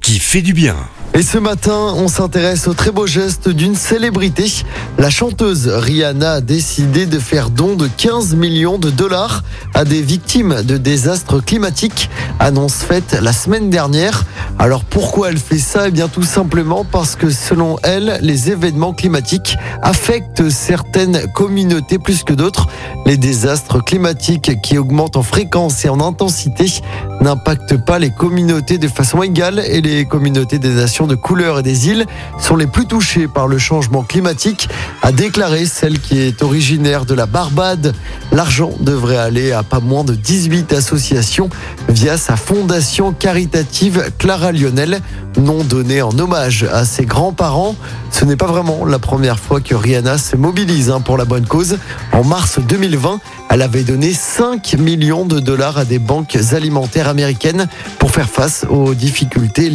qui fait du bien. Et ce matin, on s'intéresse au très beau geste d'une célébrité. La chanteuse Rihanna a décidé de faire don de 15 millions de dollars à des victimes de désastres climatiques. Annonce faite la semaine dernière. Alors pourquoi elle fait ça? Eh bien tout simplement parce que selon elle, les événements climatiques affectent certaines communautés plus que d'autres. Les désastres climatiques qui augmentent en fréquence et en intensité n'impactent pas les communautés de façon égale et les communautés des nations de couleur et des îles sont les plus touchées par le changement climatique, a déclaré celle qui est originaire de la Barbade. L'argent devrait aller à pas moins de 18 associations via sa fondation caritative Clara Lionel, nom donné en hommage à ses grands-parents. Ce n'est pas vraiment la première fois que Rihanna se mobilise hein, pour la bonne cause. En mars 2020, elle avait donné 5 millions de dollars à des banques alimentaires américaines pour faire face aux difficultés